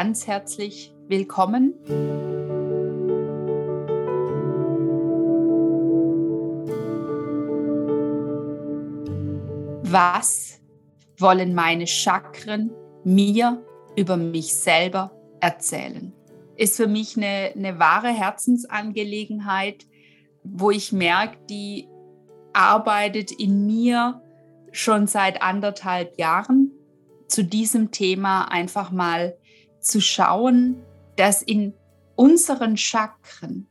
ganz herzlich willkommen. Was wollen meine Chakren mir über mich selber erzählen? Ist für mich eine, eine wahre Herzensangelegenheit, wo ich merke, die arbeitet in mir schon seit anderthalb Jahren zu diesem Thema einfach mal zu schauen, dass in unseren Chakren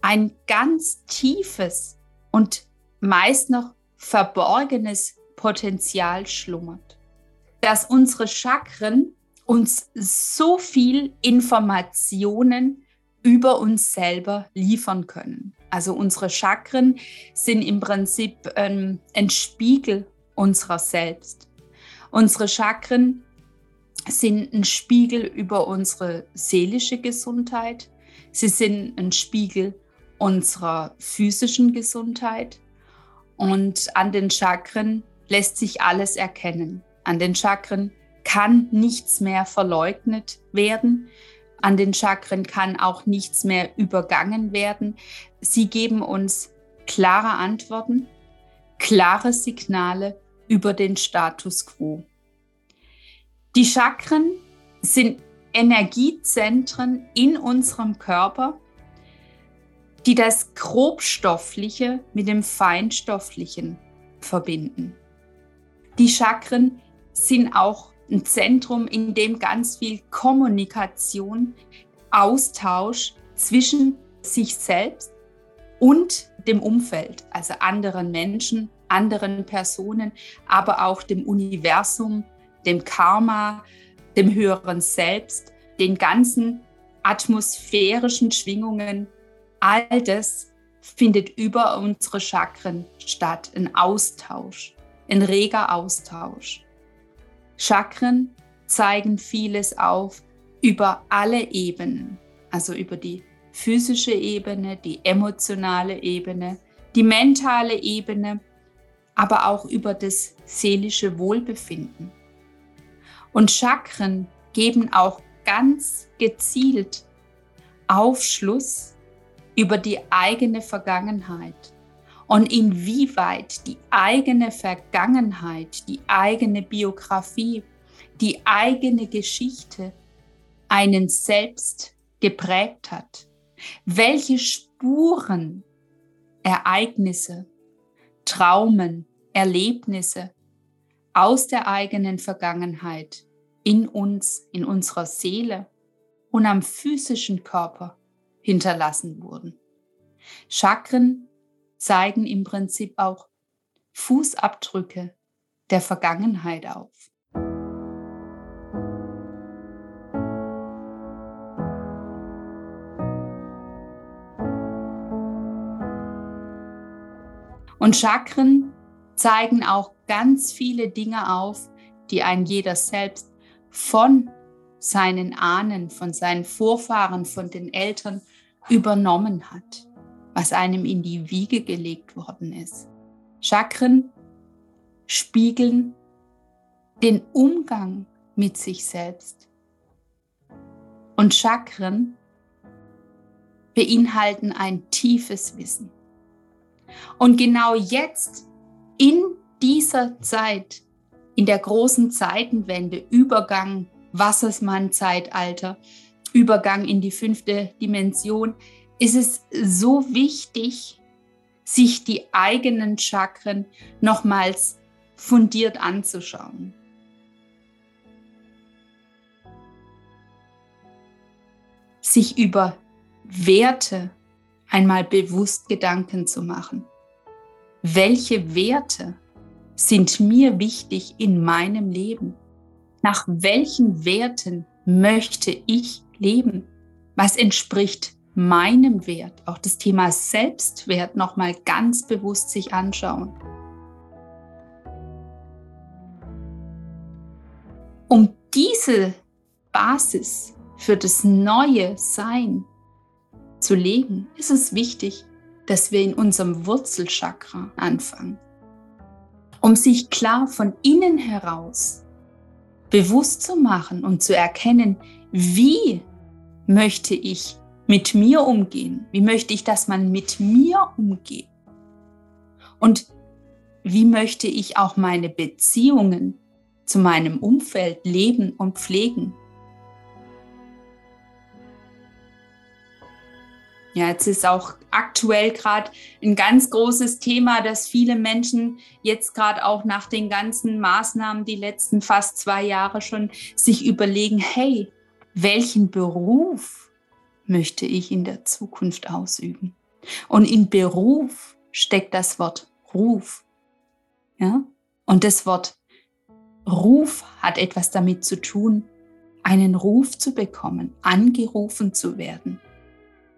ein ganz tiefes und meist noch verborgenes Potenzial schlummert. Dass unsere Chakren uns so viel Informationen über uns selber liefern können. Also unsere Chakren sind im Prinzip ähm, ein Spiegel unserer selbst. Unsere Chakren sind ein Spiegel über unsere seelische Gesundheit. Sie sind ein Spiegel unserer physischen Gesundheit. Und an den Chakren lässt sich alles erkennen. An den Chakren kann nichts mehr verleugnet werden. An den Chakren kann auch nichts mehr übergangen werden. Sie geben uns klare Antworten, klare Signale über den Status quo. Die Chakren sind Energiezentren in unserem Körper, die das Grobstoffliche mit dem Feinstofflichen verbinden. Die Chakren sind auch ein Zentrum, in dem ganz viel Kommunikation, Austausch zwischen sich selbst und dem Umfeld, also anderen Menschen, anderen Personen, aber auch dem Universum, dem Karma, dem höheren Selbst, den ganzen atmosphärischen Schwingungen, all das findet über unsere Chakren statt, ein Austausch, ein reger Austausch. Chakren zeigen vieles auf über alle Ebenen, also über die physische Ebene, die emotionale Ebene, die mentale Ebene aber auch über das seelische Wohlbefinden. Und Chakren geben auch ganz gezielt Aufschluss über die eigene Vergangenheit und inwieweit die eigene Vergangenheit, die eigene Biografie, die eigene Geschichte einen selbst geprägt hat. Welche Spuren, Ereignisse, Traumen, Erlebnisse aus der eigenen Vergangenheit in uns, in unserer Seele und am physischen Körper hinterlassen wurden. Chakren zeigen im Prinzip auch Fußabdrücke der Vergangenheit auf. Und Chakren zeigen auch ganz viele Dinge auf, die ein jeder selbst von seinen Ahnen, von seinen Vorfahren, von den Eltern übernommen hat, was einem in die Wiege gelegt worden ist. Chakren spiegeln den Umgang mit sich selbst. Und Chakren beinhalten ein tiefes Wissen. Und genau jetzt in dieser Zeit, in der großen Zeitenwende, Übergang Wassersmann-Zeitalter, Übergang in die fünfte Dimension, ist es so wichtig, sich die eigenen Chakren nochmals fundiert anzuschauen. Sich über Werte einmal bewusst Gedanken zu machen. Welche Werte sind mir wichtig in meinem Leben? Nach welchen Werten möchte ich leben? Was entspricht meinem Wert? Auch das Thema Selbstwert nochmal ganz bewusst sich anschauen. Um diese Basis für das neue Sein zu legen, ist es wichtig, dass wir in unserem Wurzelchakra anfangen, um sich klar von innen heraus bewusst zu machen und zu erkennen, wie möchte ich mit mir umgehen? Wie möchte ich, dass man mit mir umgeht? Und wie möchte ich auch meine Beziehungen zu meinem Umfeld leben und pflegen? Ja, jetzt ist auch aktuell gerade ein ganz großes Thema, dass viele Menschen jetzt gerade auch nach den ganzen Maßnahmen, die letzten fast zwei Jahre schon, sich überlegen, hey, welchen Beruf möchte ich in der Zukunft ausüben? Und in Beruf steckt das Wort Ruf. Ja? Und das Wort Ruf hat etwas damit zu tun, einen Ruf zu bekommen, angerufen zu werden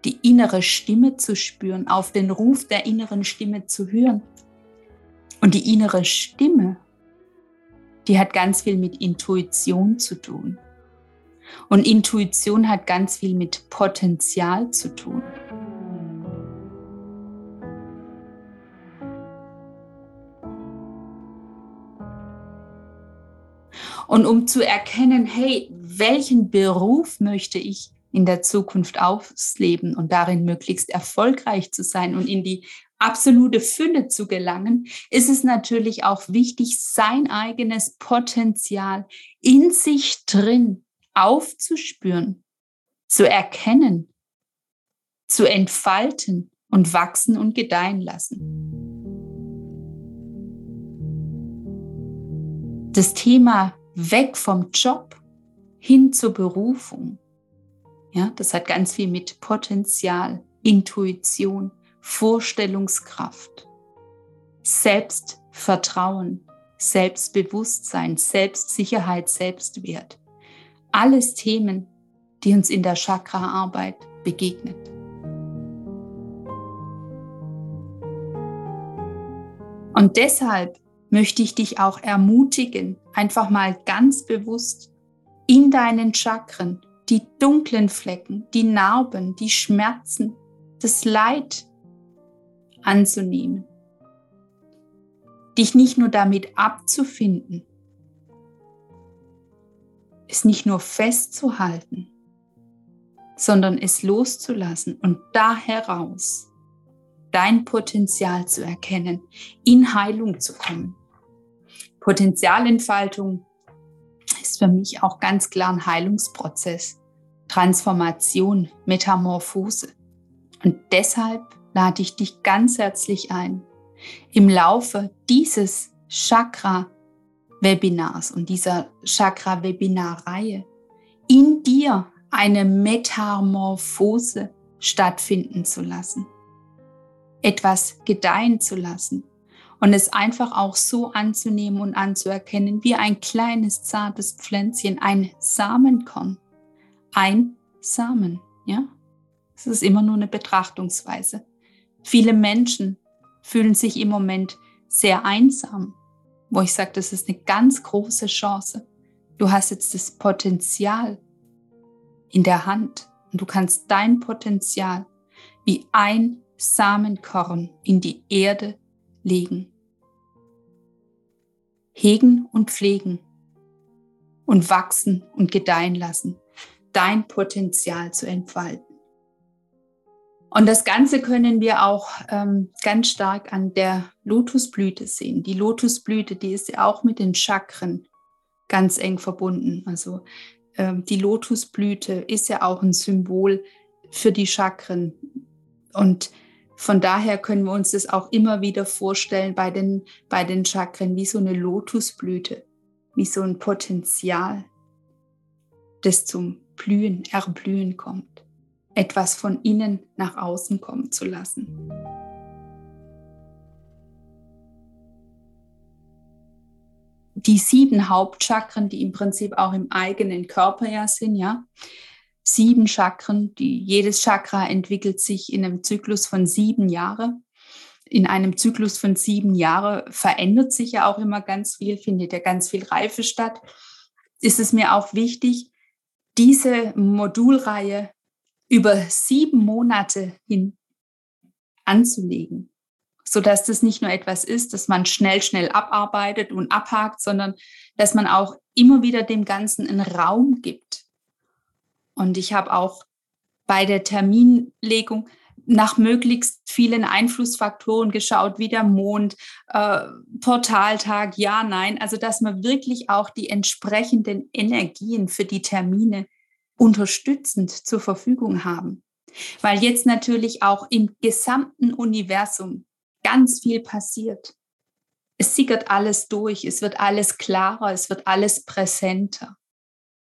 die innere Stimme zu spüren, auf den Ruf der inneren Stimme zu hören. Und die innere Stimme, die hat ganz viel mit Intuition zu tun. Und Intuition hat ganz viel mit Potenzial zu tun. Und um zu erkennen, hey, welchen Beruf möchte ich in der Zukunft ausleben und darin möglichst erfolgreich zu sein und in die absolute Fülle zu gelangen, ist es natürlich auch wichtig, sein eigenes Potenzial in sich drin aufzuspüren, zu erkennen, zu entfalten und wachsen und gedeihen lassen. Das Thema weg vom Job hin zur Berufung ja, das hat ganz viel mit Potenzial, Intuition, Vorstellungskraft, Selbstvertrauen, Selbstbewusstsein, Selbstsicherheit, Selbstwert. Alles Themen, die uns in der Chakra-Arbeit begegnet. Und deshalb möchte ich dich auch ermutigen, einfach mal ganz bewusst in deinen Chakren die dunklen Flecken, die Narben, die Schmerzen, das Leid anzunehmen. Dich nicht nur damit abzufinden, es nicht nur festzuhalten, sondern es loszulassen und da heraus dein Potenzial zu erkennen, in Heilung zu kommen. Potenzialentfaltung ist für mich auch ganz klar ein Heilungsprozess, Transformation, Metamorphose. Und deshalb lade ich dich ganz herzlich ein, im Laufe dieses Chakra-Webinars und dieser Chakra-Webinar-Reihe in dir eine Metamorphose stattfinden zu lassen, etwas gedeihen zu lassen, und es einfach auch so anzunehmen und anzuerkennen, wie ein kleines, zartes Pflänzchen, ein Samenkorn. Ein Samen, ja? Es ist immer nur eine Betrachtungsweise. Viele Menschen fühlen sich im Moment sehr einsam, wo ich sage, das ist eine ganz große Chance. Du hast jetzt das Potenzial in der Hand und du kannst dein Potenzial wie ein Samenkorn in die Erde legen hegen und pflegen und wachsen und gedeihen lassen, dein Potenzial zu entfalten. Und das Ganze können wir auch ähm, ganz stark an der Lotusblüte sehen. Die Lotusblüte, die ist ja auch mit den Chakren ganz eng verbunden. Also ähm, die Lotusblüte ist ja auch ein Symbol für die Chakren. Und von daher können wir uns das auch immer wieder vorstellen bei den, bei den Chakren wie so eine Lotusblüte, wie so ein Potenzial, das zum Blühen, Erblühen kommt, etwas von innen nach außen kommen zu lassen. Die sieben Hauptchakren, die im Prinzip auch im eigenen Körper ja sind, ja, sieben Chakren. Die, jedes Chakra entwickelt sich in einem Zyklus von sieben Jahren. In einem Zyklus von sieben Jahren verändert sich ja auch immer ganz viel, findet ja ganz viel Reife statt. Ist es mir auch wichtig, diese Modulreihe über sieben Monate hin anzulegen, sodass das nicht nur etwas ist, das man schnell, schnell abarbeitet und abhakt, sondern dass man auch immer wieder dem Ganzen einen Raum gibt. Und ich habe auch bei der Terminlegung nach möglichst vielen Einflussfaktoren geschaut, wie der Mond, äh, Portaltag, ja, nein. Also, dass man wirklich auch die entsprechenden Energien für die Termine unterstützend zur Verfügung haben. Weil jetzt natürlich auch im gesamten Universum ganz viel passiert. Es sickert alles durch, es wird alles klarer, es wird alles präsenter.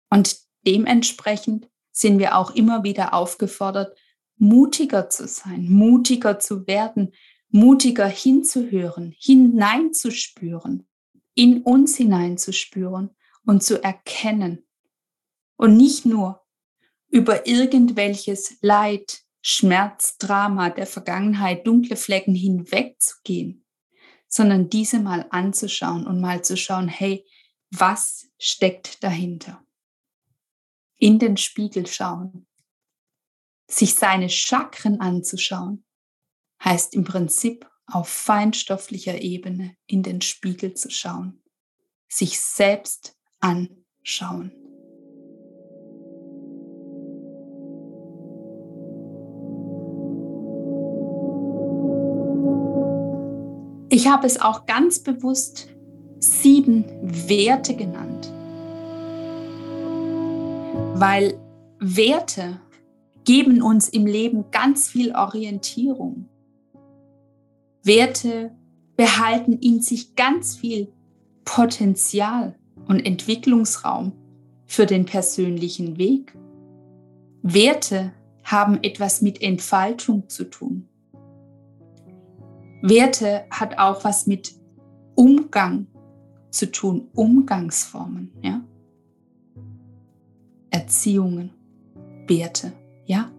Und dementsprechend sind wir auch immer wieder aufgefordert, mutiger zu sein, mutiger zu werden, mutiger hinzuhören, hineinzuspüren, in uns hineinzuspüren und zu erkennen. Und nicht nur über irgendwelches Leid, Schmerz, Drama der Vergangenheit, dunkle Flecken hinwegzugehen, sondern diese mal anzuschauen und mal zu schauen, hey, was steckt dahinter? In den Spiegel schauen, sich seine Chakren anzuschauen, heißt im Prinzip auf feinstofflicher Ebene in den Spiegel zu schauen, sich selbst anschauen. Ich habe es auch ganz bewusst sieben Werte genannt, weil Werte geben uns im Leben ganz viel Orientierung. Werte behalten in sich ganz viel Potenzial und Entwicklungsraum für den persönlichen Weg. Werte haben etwas mit Entfaltung zu tun. Werte hat auch was mit Umgang zu tun, Umgangsformen, ja. Erziehungen, Werte, ja.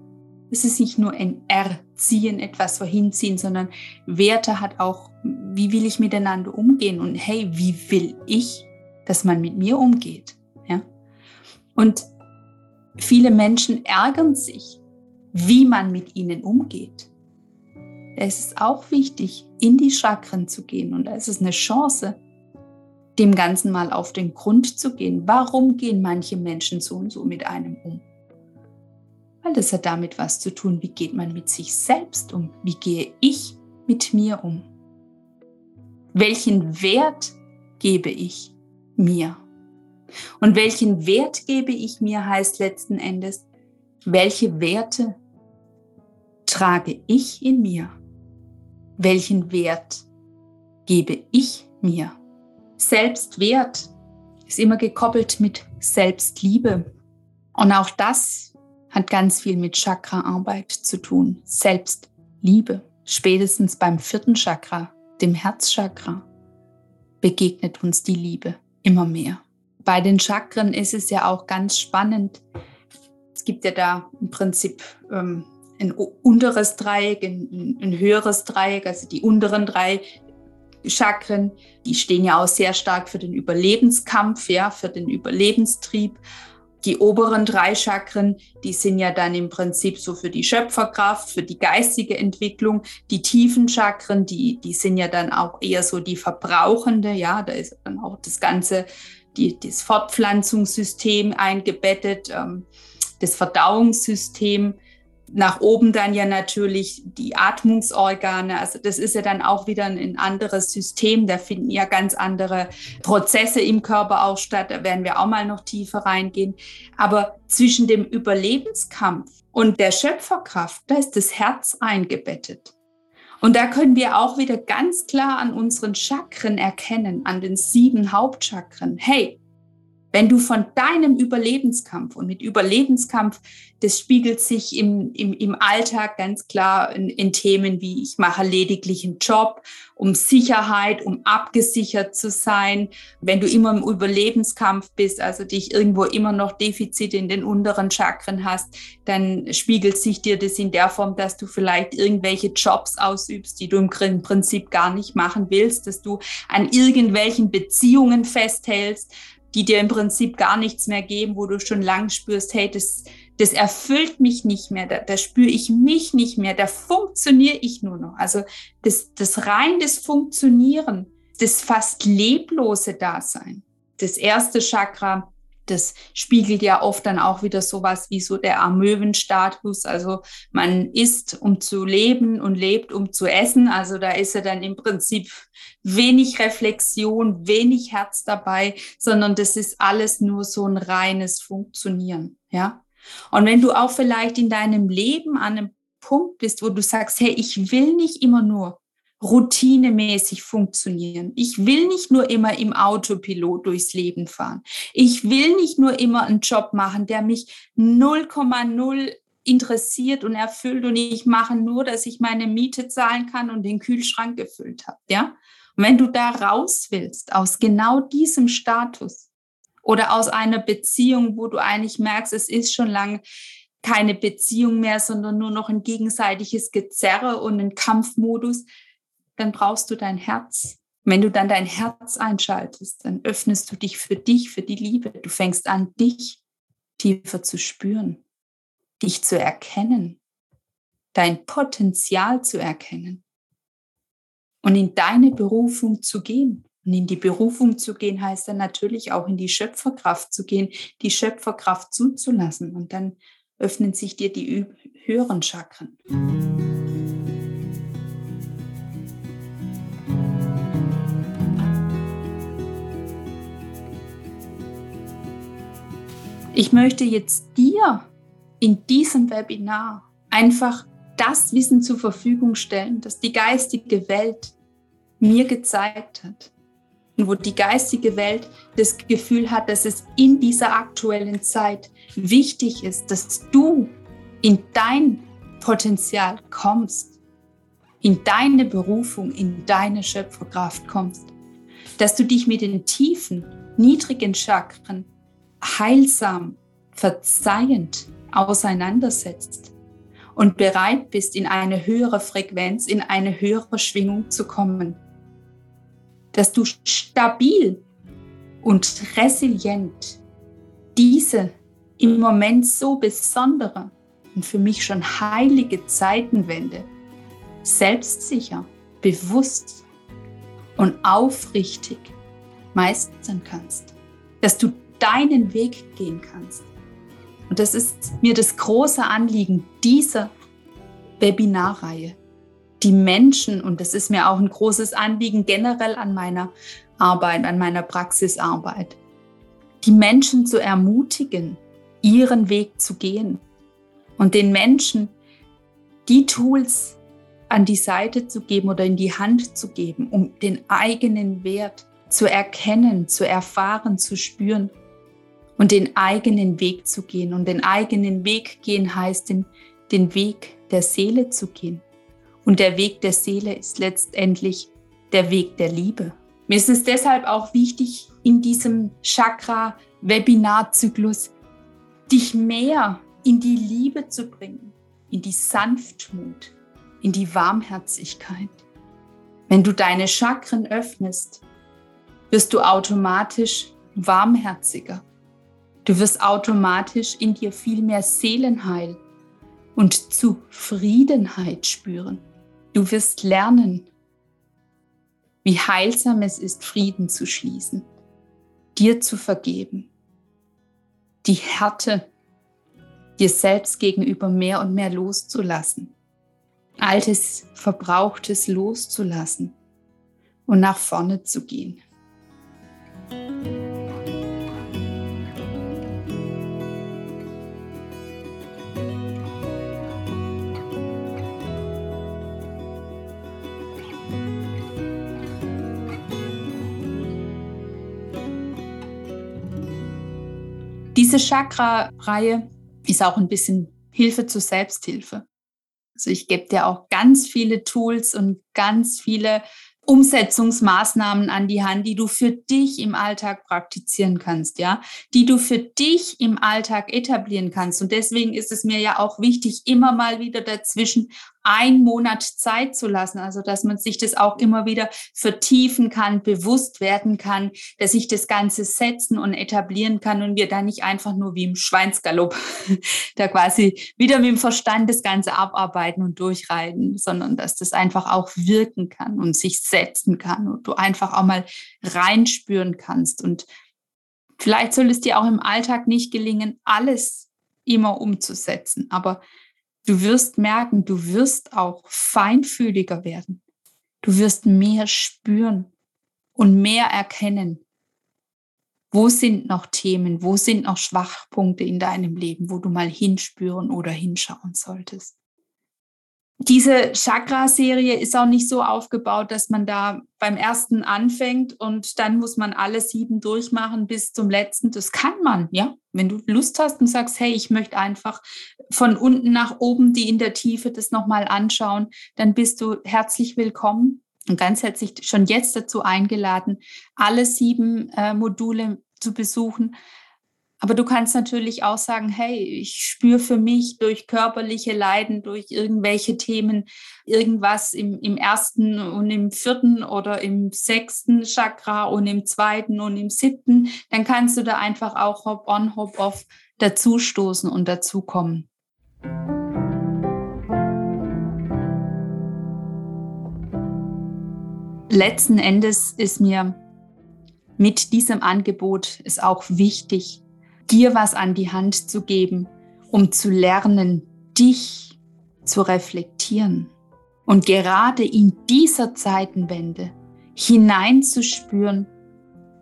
Es ist nicht nur ein Erziehen, etwas vorhinziehen, sondern Werte hat auch, wie will ich miteinander umgehen und hey, wie will ich, dass man mit mir umgeht, ja. Und viele Menschen ärgern sich, wie man mit ihnen umgeht es ist auch wichtig, in die Chakren zu gehen. Und da ist es eine Chance, dem Ganzen mal auf den Grund zu gehen. Warum gehen manche Menschen so und so mit einem um? Weil das hat damit was zu tun, wie geht man mit sich selbst um? Wie gehe ich mit mir um? Welchen Wert gebe ich mir? Und welchen Wert gebe ich mir heißt letzten Endes, welche Werte trage ich in mir? welchen Wert gebe ich mir? Selbstwert ist immer gekoppelt mit Selbstliebe. Und auch das hat ganz viel mit Chakraarbeit zu tun. Selbstliebe. Spätestens beim vierten Chakra, dem Herzchakra, begegnet uns die Liebe immer mehr. Bei den Chakren ist es ja auch ganz spannend. Es gibt ja da im Prinzip ähm, ein unteres Dreieck, ein, ein höheres Dreieck, also die unteren drei Chakren, die stehen ja auch sehr stark für den Überlebenskampf, ja, für den Überlebenstrieb. Die oberen drei Chakren, die sind ja dann im Prinzip so für die Schöpferkraft, für die geistige Entwicklung. Die tiefen Chakren, die, die sind ja dann auch eher so die verbrauchende, ja, da ist dann auch das ganze, die, das Fortpflanzungssystem eingebettet, ähm, das Verdauungssystem nach oben dann ja natürlich die Atmungsorgane. Also das ist ja dann auch wieder ein anderes System. Da finden ja ganz andere Prozesse im Körper auch statt. Da werden wir auch mal noch tiefer reingehen. Aber zwischen dem Überlebenskampf und der Schöpferkraft, da ist das Herz eingebettet. Und da können wir auch wieder ganz klar an unseren Chakren erkennen, an den sieben Hauptchakren. Hey, wenn du von deinem Überlebenskampf und mit Überlebenskampf, das spiegelt sich im, im, im Alltag ganz klar in, in Themen wie ich mache lediglich einen Job, um Sicherheit, um abgesichert zu sein. Wenn du immer im Überlebenskampf bist, also dich irgendwo immer noch Defizite in den unteren Chakren hast, dann spiegelt sich dir das in der Form, dass du vielleicht irgendwelche Jobs ausübst, die du im Prinzip gar nicht machen willst, dass du an irgendwelchen Beziehungen festhältst, die dir im Prinzip gar nichts mehr geben, wo du schon lang spürst, hey, das, das erfüllt mich nicht mehr, da, da spüre ich mich nicht mehr, da funktioniere ich nur noch. Also das, das rein das Funktionieren, das fast leblose Dasein. Das erste Chakra, das spiegelt ja oft dann auch wieder sowas wie so der Amöwenstatus. Also man isst, um zu leben und lebt, um zu essen. Also da ist ja dann im Prinzip wenig Reflexion, wenig Herz dabei, sondern das ist alles nur so ein reines Funktionieren. Ja. Und wenn du auch vielleicht in deinem Leben an einem Punkt bist, wo du sagst, hey, ich will nicht immer nur routinemäßig funktionieren. Ich will nicht nur immer im Autopilot durchs Leben fahren. Ich will nicht nur immer einen Job machen, der mich 0,0 interessiert und erfüllt und ich mache nur, dass ich meine Miete zahlen kann und den Kühlschrank gefüllt habe, ja? Und wenn du da raus willst aus genau diesem Status oder aus einer Beziehung, wo du eigentlich merkst, es ist schon lange keine Beziehung mehr, sondern nur noch ein gegenseitiges Gezerre und ein Kampfmodus, dann brauchst du dein Herz. Wenn du dann dein Herz einschaltest, dann öffnest du dich für dich, für die Liebe. Du fängst an, dich tiefer zu spüren, dich zu erkennen, dein Potenzial zu erkennen und in deine Berufung zu gehen. Und in die Berufung zu gehen heißt dann natürlich auch in die Schöpferkraft zu gehen, die Schöpferkraft zuzulassen. Und dann öffnen sich dir die höheren Chakren. Ich möchte jetzt dir in diesem Webinar einfach das Wissen zur Verfügung stellen, das die geistige Welt mir gezeigt hat. Und wo die geistige Welt das Gefühl hat, dass es in dieser aktuellen Zeit wichtig ist, dass du in dein Potenzial kommst, in deine Berufung, in deine Schöpferkraft kommst, dass du dich mit den tiefen, niedrigen Chakren heilsam, verzeihend auseinandersetzt und bereit bist, in eine höhere Frequenz, in eine höhere Schwingung zu kommen. Dass du stabil und resilient diese im Moment so besondere und für mich schon heilige Zeitenwende selbstsicher, bewusst und aufrichtig meistern kannst. Dass du deinen Weg gehen kannst. Und das ist mir das große Anliegen dieser Webinarreihe. Die Menschen, und das ist mir auch ein großes Anliegen generell an meiner Arbeit, an meiner Praxisarbeit, die Menschen zu ermutigen, ihren Weg zu gehen und den Menschen die Tools an die Seite zu geben oder in die Hand zu geben, um den eigenen Wert zu erkennen, zu erfahren, zu spüren und den eigenen Weg zu gehen. Und den eigenen Weg gehen heißt, den, den Weg der Seele zu gehen. Und der Weg der Seele ist letztendlich der Weg der Liebe. Mir ist es deshalb auch wichtig, in diesem Chakra-Webinar-Zyklus dich mehr in die Liebe zu bringen, in die Sanftmut, in die Warmherzigkeit. Wenn du deine Chakren öffnest, wirst du automatisch warmherziger. Du wirst automatisch in dir viel mehr Seelenheil und Zufriedenheit spüren. Du wirst lernen, wie heilsam es ist, Frieden zu schließen, dir zu vergeben, die Härte dir selbst gegenüber mehr und mehr loszulassen, altes, verbrauchtes loszulassen und nach vorne zu gehen. Diese Chakra-Reihe ist auch ein bisschen Hilfe zur Selbsthilfe. Also ich gebe dir auch ganz viele Tools und ganz viele Umsetzungsmaßnahmen an die Hand, die du für dich im Alltag praktizieren kannst, ja, die du für dich im Alltag etablieren kannst. Und deswegen ist es mir ja auch wichtig, immer mal wieder dazwischen ein Monat Zeit zu lassen, also dass man sich das auch immer wieder vertiefen kann, bewusst werden kann, dass ich das Ganze setzen und etablieren kann und wir da nicht einfach nur wie im Schweinsgalopp da quasi wieder mit dem Verstand das Ganze abarbeiten und durchreiten, sondern dass das einfach auch wirken kann und sich setzen kann und du einfach auch mal reinspüren kannst. Und Vielleicht soll es dir auch im Alltag nicht gelingen, alles immer umzusetzen, aber du wirst merken, du wirst auch feinfühliger werden. Du wirst mehr spüren und mehr erkennen. Wo sind noch Themen, wo sind noch Schwachpunkte in deinem Leben, wo du mal hinspüren oder hinschauen solltest? Diese Chakra-Serie ist auch nicht so aufgebaut, dass man da beim ersten anfängt und dann muss man alle sieben durchmachen bis zum letzten. Das kann man, ja. Wenn du Lust hast und sagst, hey, ich möchte einfach von unten nach oben die in der Tiefe das nochmal anschauen, dann bist du herzlich willkommen und ganz herzlich schon jetzt dazu eingeladen, alle sieben äh, Module zu besuchen. Aber du kannst natürlich auch sagen, hey, ich spüre für mich durch körperliche Leiden, durch irgendwelche Themen, irgendwas im, im ersten und im vierten oder im sechsten Chakra und im zweiten und im siebten. Dann kannst du da einfach auch hop on, hop off dazustoßen und dazukommen. Letzten Endes ist mir mit diesem Angebot es auch wichtig, dir was an die Hand zu geben, um zu lernen, dich zu reflektieren und gerade in dieser Zeitenwende hineinzuspüren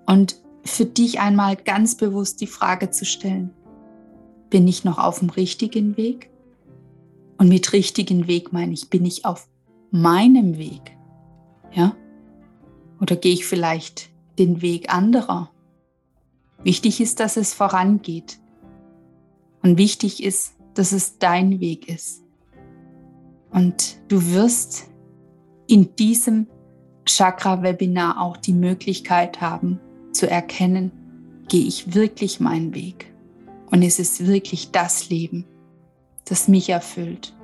und für dich einmal ganz bewusst die Frage zu stellen, bin ich noch auf dem richtigen Weg? Und mit richtigen Weg meine ich, bin ich auf meinem Weg? Ja? Oder gehe ich vielleicht den Weg anderer? Wichtig ist, dass es vorangeht. Und wichtig ist, dass es dein Weg ist. Und du wirst in diesem Chakra-Webinar auch die Möglichkeit haben zu erkennen, gehe ich wirklich meinen Weg? Und ist es wirklich das Leben, das mich erfüllt?